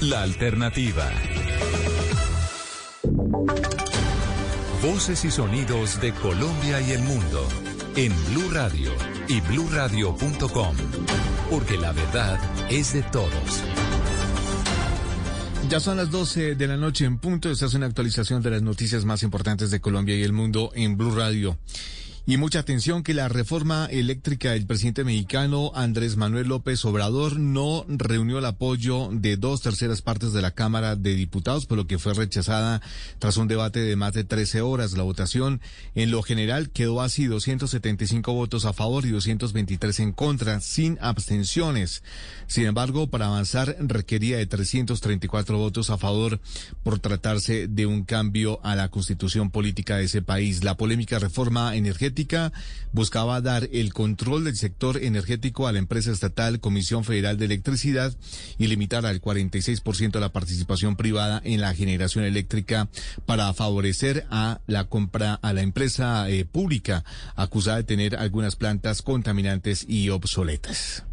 La alternativa. Voces y sonidos de Colombia y el mundo en Blue Radio y BlueRadio.com, porque la verdad es de todos. Ya son las 12 de la noche en punto. Esta es una actualización de las noticias más importantes de Colombia y el mundo en Blue Radio. Y mucha atención que la reforma eléctrica del presidente mexicano Andrés Manuel López Obrador no reunió el apoyo de dos terceras partes de la Cámara de Diputados, por lo que fue rechazada tras un debate de más de 13 horas. La votación en lo general quedó así, 275 votos a favor y 223 en contra, sin abstenciones. Sin embargo, para avanzar requería de 334 votos a favor por tratarse de un cambio a la constitución política de ese país. La polémica reforma energética buscaba dar el control del sector energético a la empresa estatal Comisión Federal de Electricidad y limitar al 46% la participación privada en la generación eléctrica para favorecer a la compra a la empresa eh, pública acusada de tener algunas plantas contaminantes y obsoletas.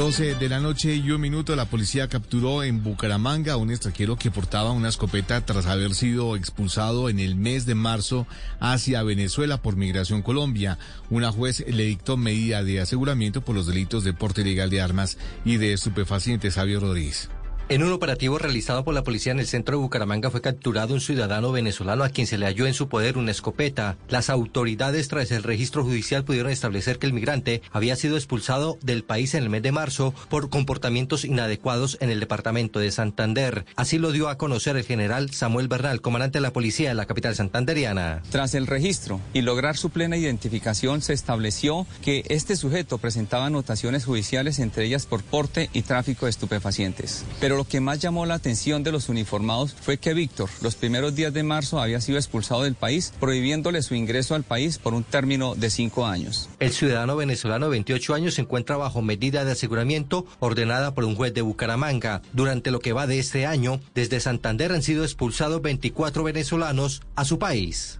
12 de la noche y un minuto, la policía capturó en Bucaramanga a un extranjero que portaba una escopeta tras haber sido expulsado en el mes de marzo hacia Venezuela por Migración Colombia. Una juez le dictó medida de aseguramiento por los delitos de porte ilegal de armas y de estupefacientes. Javier Rodríguez. En un operativo realizado por la policía en el centro de Bucaramanga fue capturado un ciudadano venezolano a quien se le halló en su poder una escopeta. Las autoridades tras el registro judicial pudieron establecer que el migrante había sido expulsado del país en el mes de marzo por comportamientos inadecuados en el departamento de Santander. Así lo dio a conocer el general Samuel Bernal, comandante de la policía de la capital santanderiana. Tras el registro y lograr su plena identificación, se estableció que este sujeto presentaba anotaciones judiciales, entre ellas por porte y tráfico de estupefacientes. Pero lo que más llamó la atención de los uniformados fue que Víctor, los primeros días de marzo, había sido expulsado del país, prohibiéndole su ingreso al país por un término de cinco años. El ciudadano venezolano de 28 años se encuentra bajo medida de aseguramiento ordenada por un juez de Bucaramanga. Durante lo que va de este año, desde Santander han sido expulsados 24 venezolanos a su país.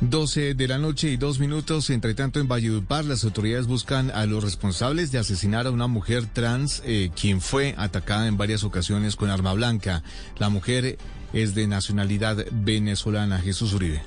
12 de la noche y dos minutos. Entre tanto, en Valledupar, las autoridades buscan a los responsables de asesinar a una mujer trans, eh, quien fue atacada en varias ocasiones con arma blanca. La mujer es de nacionalidad venezolana. Jesús Uribe.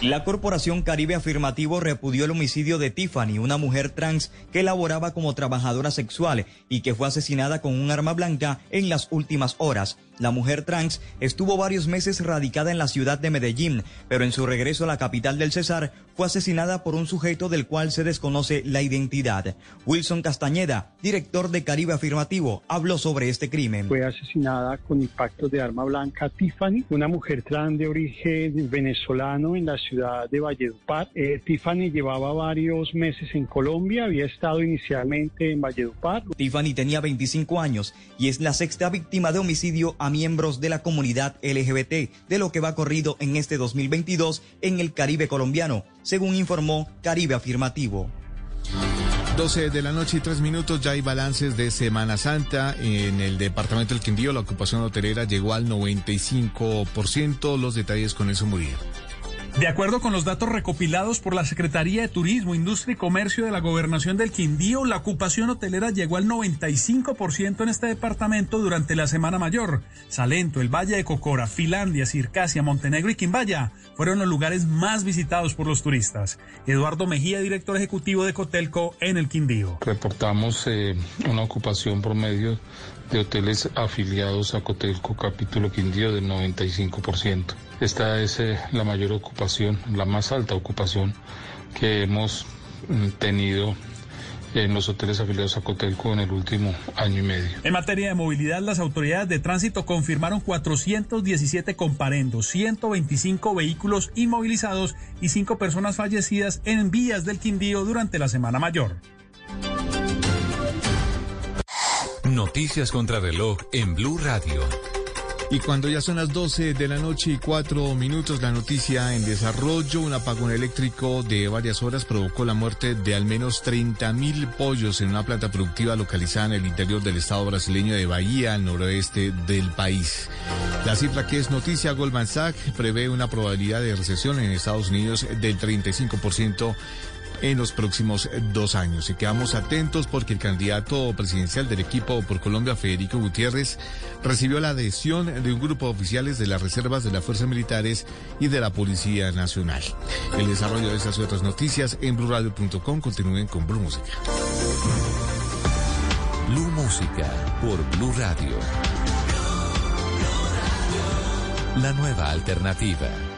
La Corporación Caribe Afirmativo repudió el homicidio de Tiffany, una mujer trans que laboraba como trabajadora sexual y que fue asesinada con un arma blanca en las últimas horas. La mujer trans estuvo varios meses radicada en la ciudad de Medellín, pero en su regreso a la capital del Cesar fue asesinada por un sujeto del cual se desconoce la identidad. Wilson Castañeda, director de Caribe Afirmativo, habló sobre este crimen. Fue asesinada con impactos de arma blanca Tiffany, una mujer trans de origen venezolano en la ciudad de Valledupar. Eh, Tiffany llevaba varios meses en Colombia, había estado inicialmente en Valledupar. Tiffany tenía 25 años y es la sexta víctima de homicidio a miembros de la comunidad LGBT de lo que va corrido en este 2022 en el Caribe colombiano, según informó Caribe Afirmativo. 12 de la noche y 3 minutos, ya hay balances de Semana Santa. En el departamento del Quindío la ocupación hotelera llegó al 95%. Los detalles con eso Murillo. De acuerdo con los datos recopilados por la Secretaría de Turismo, Industria y Comercio de la Gobernación del Quindío, la ocupación hotelera llegó al 95% en este departamento durante la Semana Mayor. Salento, el Valle de Cocora, Finlandia, Circasia, Montenegro y Quimbaya fueron los lugares más visitados por los turistas. Eduardo Mejía, director ejecutivo de Cotelco en el Quindío. Reportamos eh, una ocupación promedio de hoteles afiliados a Cotelco Capítulo Quindío del 95%. Esta es eh, la mayor ocupación, la más alta ocupación que hemos mm, tenido en los hoteles afiliados a Cotelco en el último año y medio. En materia de movilidad, las autoridades de tránsito confirmaron 417 comparendos, 125 vehículos inmovilizados y 5 personas fallecidas en vías del Quindío durante la Semana Mayor. Noticias contra reloj en Blue Radio. Y cuando ya son las 12 de la noche y cuatro minutos, la noticia en desarrollo, un apagón eléctrico de varias horas provocó la muerte de al menos 30 mil pollos en una planta productiva localizada en el interior del estado brasileño de Bahía, al noroeste del país. La cifra que es noticia, Goldman Sachs prevé una probabilidad de recesión en Estados Unidos del 35% en los próximos dos años. Y quedamos atentos porque el candidato presidencial del equipo por Colombia, Federico Gutiérrez, recibió la adhesión de un grupo de oficiales de las reservas de las fuerzas militares y de la Policía Nacional. El desarrollo de estas y otras noticias en blurradio.com continúen con Blue Música. Blue Música por Blue Radio. La nueva alternativa.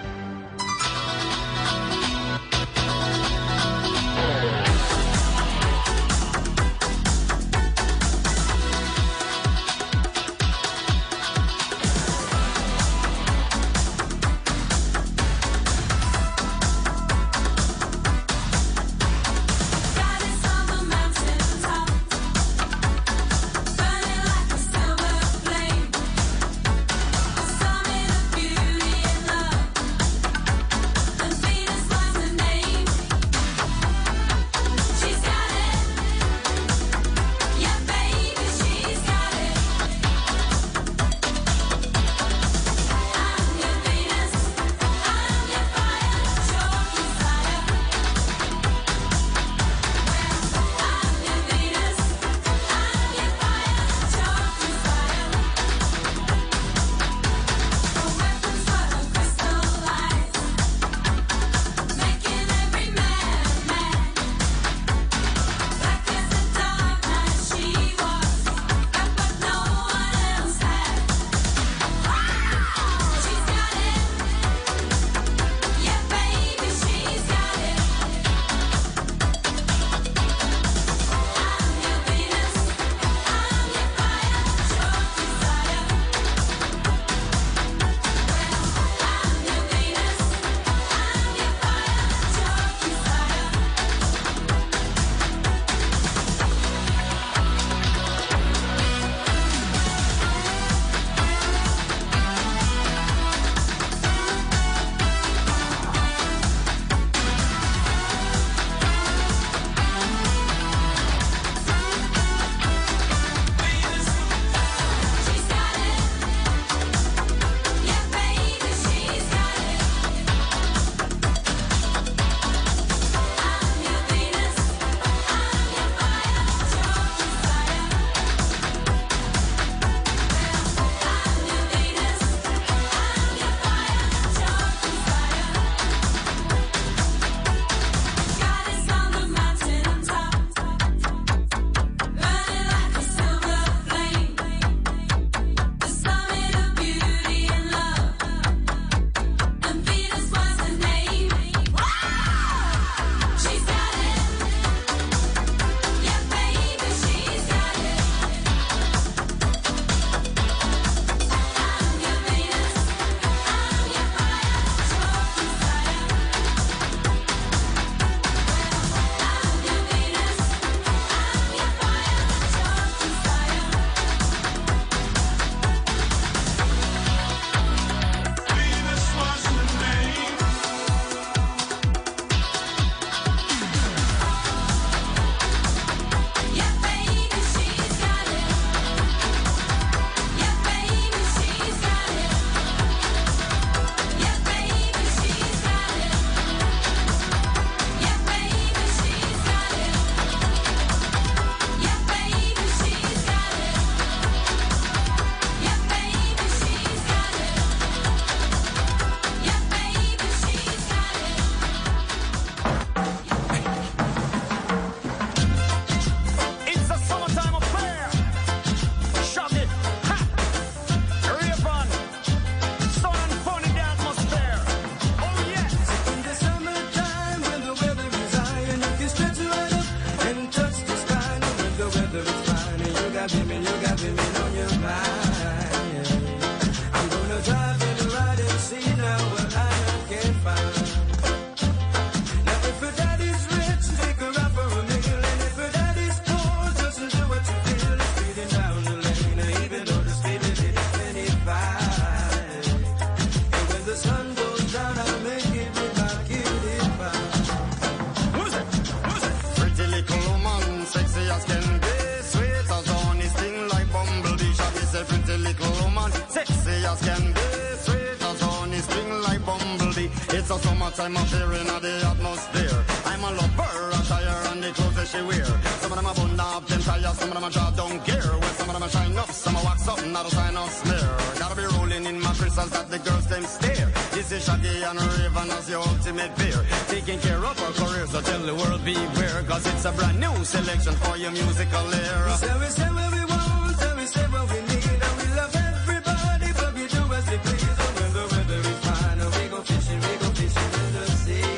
It's a brand new selection for your musical era. Say, we say what we want, and we say what we need, and we love everybody, but we do as we please. And when the weather is fine, we go fishing, we go fishing in the sea.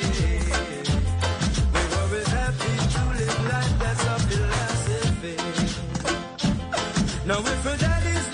We're always happy to live life, that's philosophy. Now if her daddy's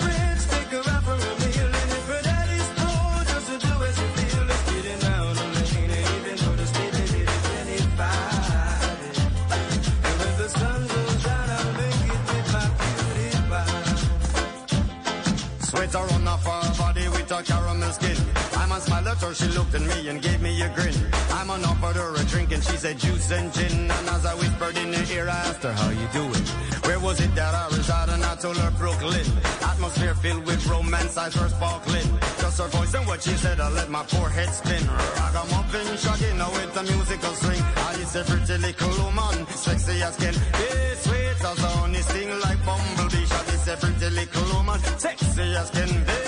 she looked at me and gave me a grin. I'm on offered her a drink and she said juice and gin. And as I whispered in her ear, I asked her, how you doing? Where was it that I resided? And I told her Brooklyn. Atmosphere filled with romance, eyes were sparkling. Just her voice and what she said, I let my poor head spin. Ragamuffin, shagging now with a musical swing. I is a pretty little woman, sexy as can be. Sweet as honey, sting like bumblebee. She a pretty little woman, sexy as can be.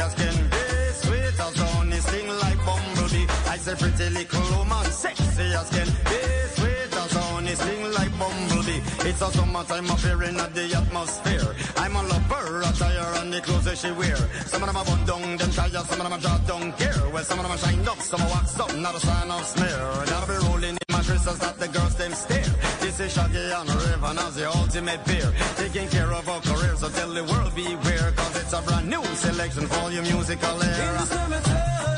As can be. Sweet as honey, sting like bumblebee. I said pretty little woman, sexy as can be. Sweet as honey, sting like bumblebee. It's a summertime affair in the atmosphere. I'm a lover, attire and the clothes that she wear. Some of them are down, them tires, some of them are jaw don't care. Well, some of them are shined up, some are waxed up, not a sign of smear. Gotta be rolling in my crystals that the girls them stare. This is Shaggy and Raven as the ultimate peer. Taking care of our career, so tell the world beware. Cause it's a brand new selection for your musical era.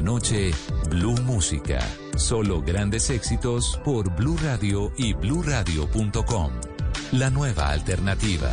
noche, Blue Música. Solo grandes éxitos por Blue Radio y bluradio.com. La nueva alternativa.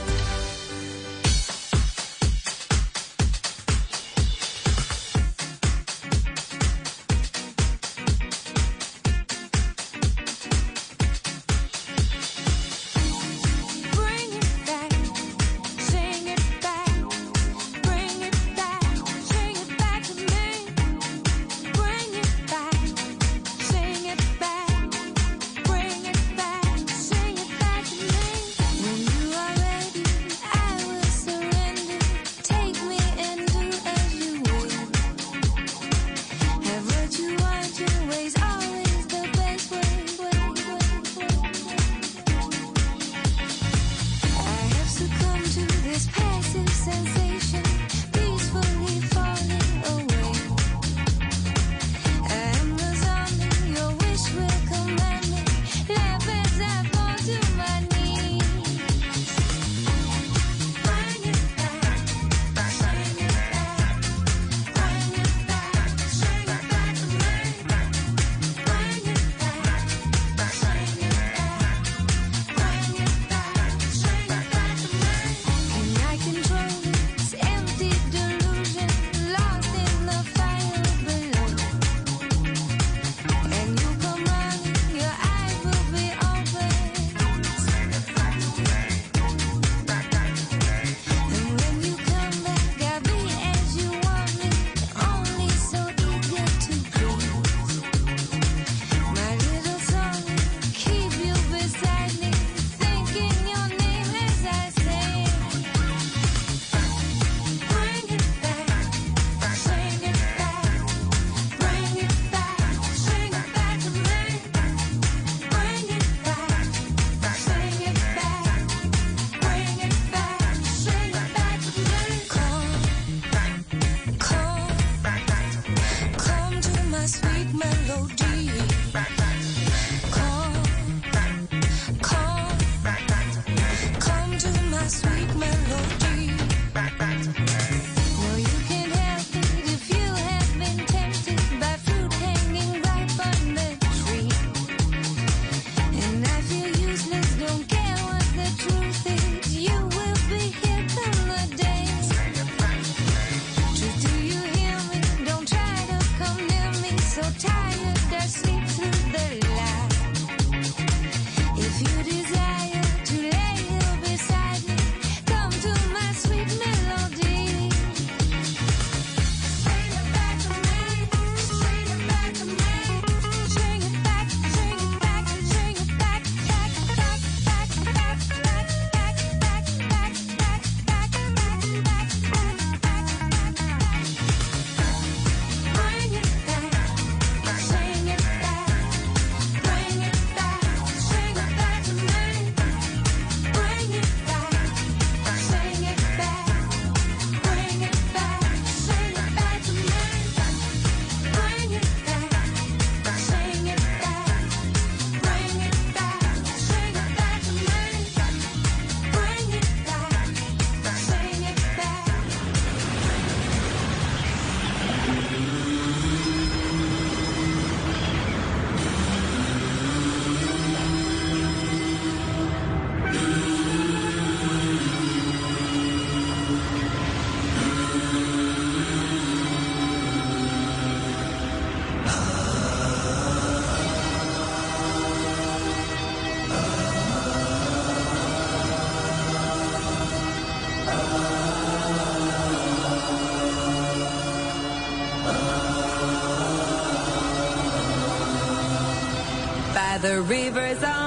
Reversal.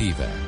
Alternativa.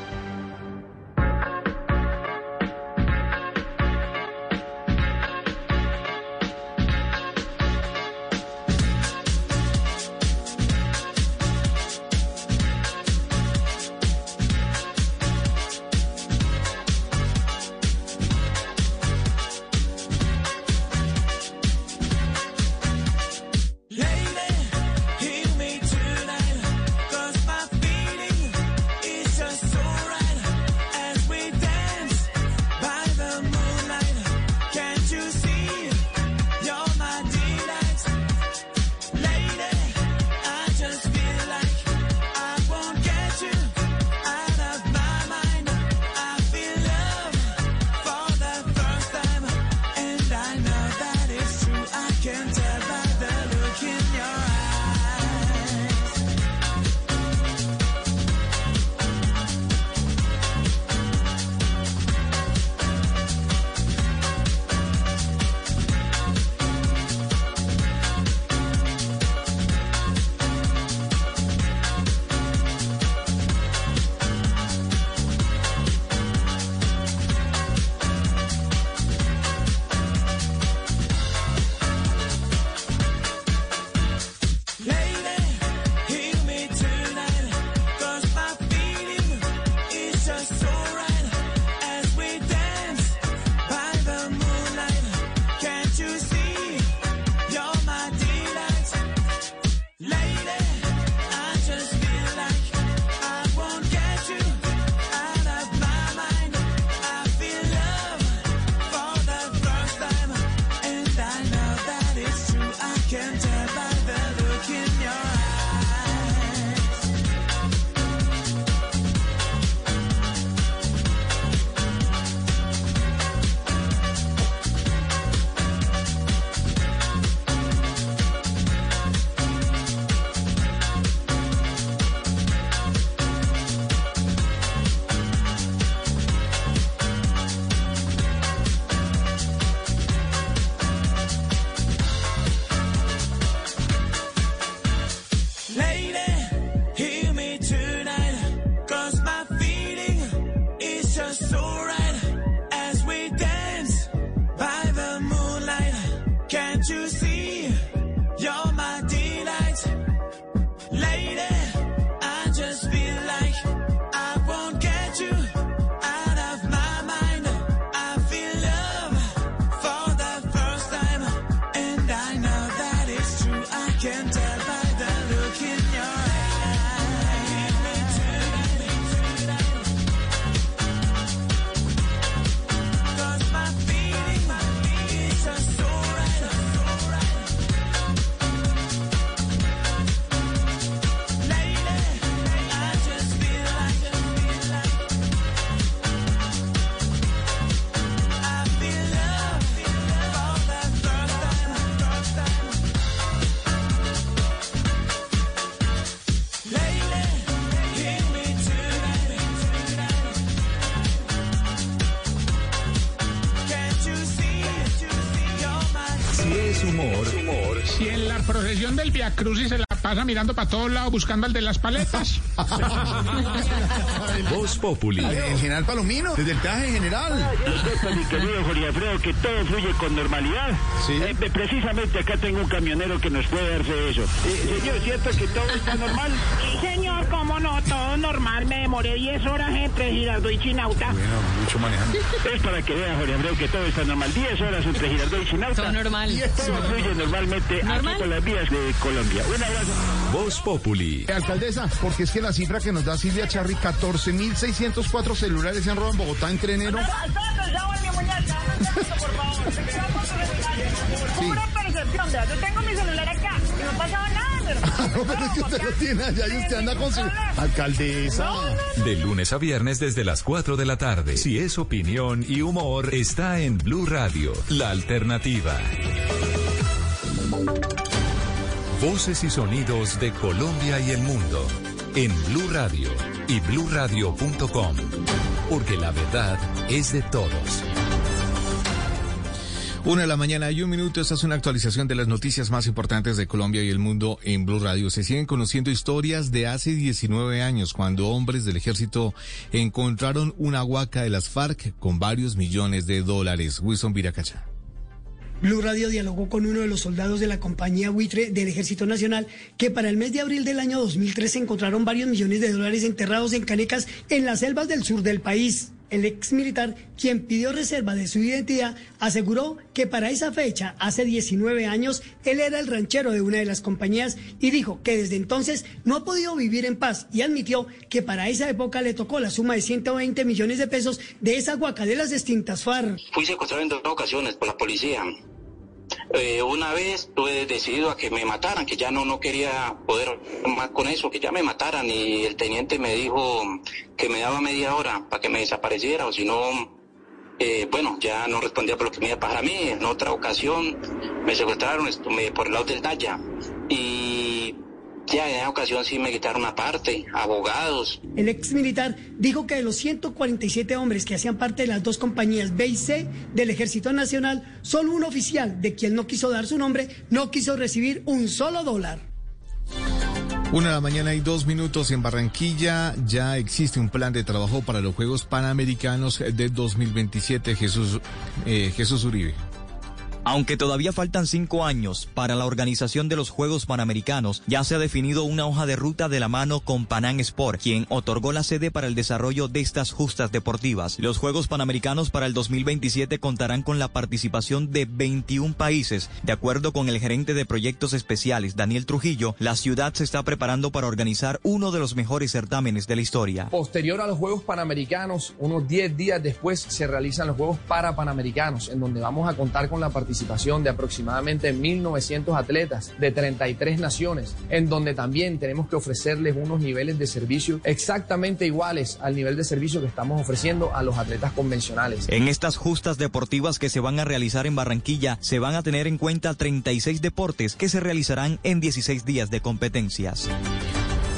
Via Crucis se la pasa mirando para todos lados buscando al de las paletas. Voz Populi. El general Palomino, desde el peaje general. Yo mi querido Jorge Alfredo, que todo fluye con normalidad. Eh, precisamente acá tengo un camionero que nos puede darse eso. Eh, señor, ¿es cierto que todo está normal? Normal. Me demoré 10 horas entre Girardot y Chinauta. mucho manejando. Es para que vea, Jorge Alfredo, que todo está normal. 10 horas entre Girardot y Chinauta. Todo normal. Todo fluye normalmente ¿Normal? aquí por las vías de Colombia. Un abrazo. Voz Populi. Alcaldesa, porque es que la cifra que nos da Silvia Charri, 14.604 celulares se han robado en Bogotá entre enero. Pura percepción. Yo tengo mi celular No, pero es que usted lo tiene allá y usted anda con su... Alcaldesa. De lunes a viernes desde las 4 de la tarde. Si es opinión y humor, está en Blue Radio, la alternativa. Voces y sonidos de Colombia y el mundo en Blue Radio y bluradio.com. Porque la verdad es de todos. Una de la mañana y un minuto. Esta es una actualización de las noticias más importantes de Colombia y el mundo en Blue Radio. Se siguen conociendo historias de hace 19 años cuando hombres del ejército encontraron una huaca de las FARC con varios millones de dólares. Wilson Viracacha. Blue Radio dialogó con uno de los soldados de la compañía buitre del Ejército Nacional que para el mes de abril del año 2013 encontraron varios millones de dólares enterrados en canecas en las selvas del sur del país. El ex militar, quien pidió reserva de su identidad, aseguró que para esa fecha, hace 19 años, él era el ranchero de una de las compañías y dijo que desde entonces no ha podido vivir en paz y admitió que para esa época le tocó la suma de 120 millones de pesos de esa guaca de las distintas FARC. Fui secuestrado en dos ocasiones por la policía. Eh, una vez tuve decidido a que me mataran, que ya no, no quería poder más con eso, que ya me mataran y el teniente me dijo que me daba media hora para que me desapareciera o si no, eh, bueno, ya no respondía por lo que me iba a pasar a mí. En otra ocasión me secuestraron estuve por el lado del Daya y ya en esa ocasión sí me quitaron aparte, abogados, El ex militar dijo que de los 147 hombres que hacían parte de las dos compañías B y C del Ejército Nacional, solo un oficial, de quien no quiso dar su nombre, no quiso recibir un solo dólar. Una de la mañana y dos minutos en Barranquilla. Ya existe un plan de trabajo para los Juegos Panamericanos de 2027. Jesús, eh, Jesús Uribe. Aunque todavía faltan cinco años para la organización de los Juegos Panamericanos, ya se ha definido una hoja de ruta de la mano con Panam Sport, quien otorgó la sede para el desarrollo de estas justas deportivas. Los Juegos Panamericanos para el 2027 contarán con la participación de 21 países. De acuerdo con el gerente de proyectos especiales, Daniel Trujillo, la ciudad se está preparando para organizar uno de los mejores certámenes de la historia. Posterior a los Juegos Panamericanos, unos 10 días después se realizan los Juegos Parapanamericanos, en donde vamos a contar con la participación de aproximadamente 1.900 atletas de 33 naciones, en donde también tenemos que ofrecerles unos niveles de servicio exactamente iguales al nivel de servicio que estamos ofreciendo a los atletas convencionales. En estas justas deportivas que se van a realizar en Barranquilla, se van a tener en cuenta 36 deportes que se realizarán en 16 días de competencias.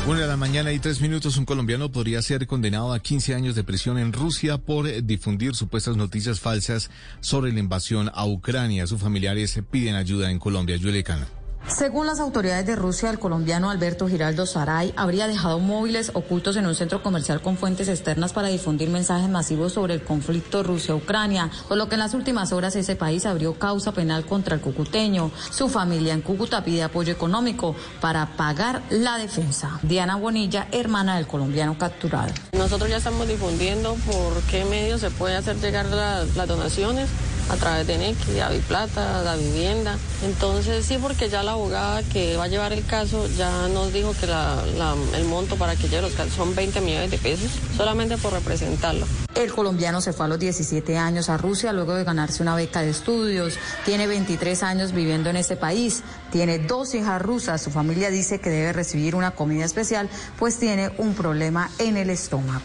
Una de la mañana y tres minutos, un colombiano podría ser condenado a 15 años de prisión en Rusia por difundir supuestas noticias falsas sobre la invasión a Ucrania. Sus familiares piden ayuda en Colombia. Yulecana. Según las autoridades de Rusia, el colombiano Alberto Giraldo Saray habría dejado móviles ocultos en un centro comercial con fuentes externas para difundir mensajes masivos sobre el conflicto Rusia-Ucrania, por lo que en las últimas horas ese país abrió causa penal contra el cucuteño. Su familia en Cúcuta pide apoyo económico para pagar la defensa. Diana Bonilla, hermana del colombiano capturado. Nosotros ya estamos difundiendo por qué medios se puede hacer llegar las, donaciones a través de Nequi, a Plata, a Vivienda. Entonces sí, porque ya la abogada que va a llevar el caso ya nos dijo que la- la- el monto para que lleve los casos son 20 millones de pesos solamente por representarlo. El colombiano se fue a los 17 años a Rusia luego de ganarse una beca de estudios. Tiene 23 años viviendo en este país. Tiene dos hijas rusas. Su familia dice que debe recibir una comida especial, pues tiene un problema en el estómago.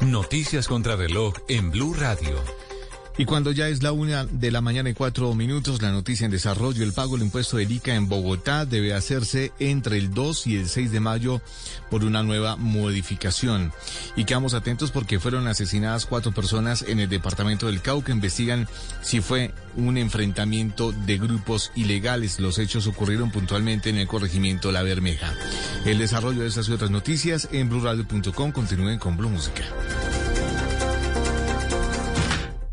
Noticias contra reloj en Blue Radio. Y cuando ya es la una de la mañana y cuatro minutos, la noticia en desarrollo, el pago del impuesto del ICA en Bogotá debe hacerse entre el 2 y el 6 de mayo por una nueva modificación. Y quedamos atentos porque fueron asesinadas cuatro personas en el departamento del Cauca. Investigan si fue un enfrentamiento de grupos ilegales. Los hechos ocurrieron puntualmente en el corregimiento La Bermeja. El desarrollo de estas y otras noticias en blurradio.com. Continúen con Blue Música.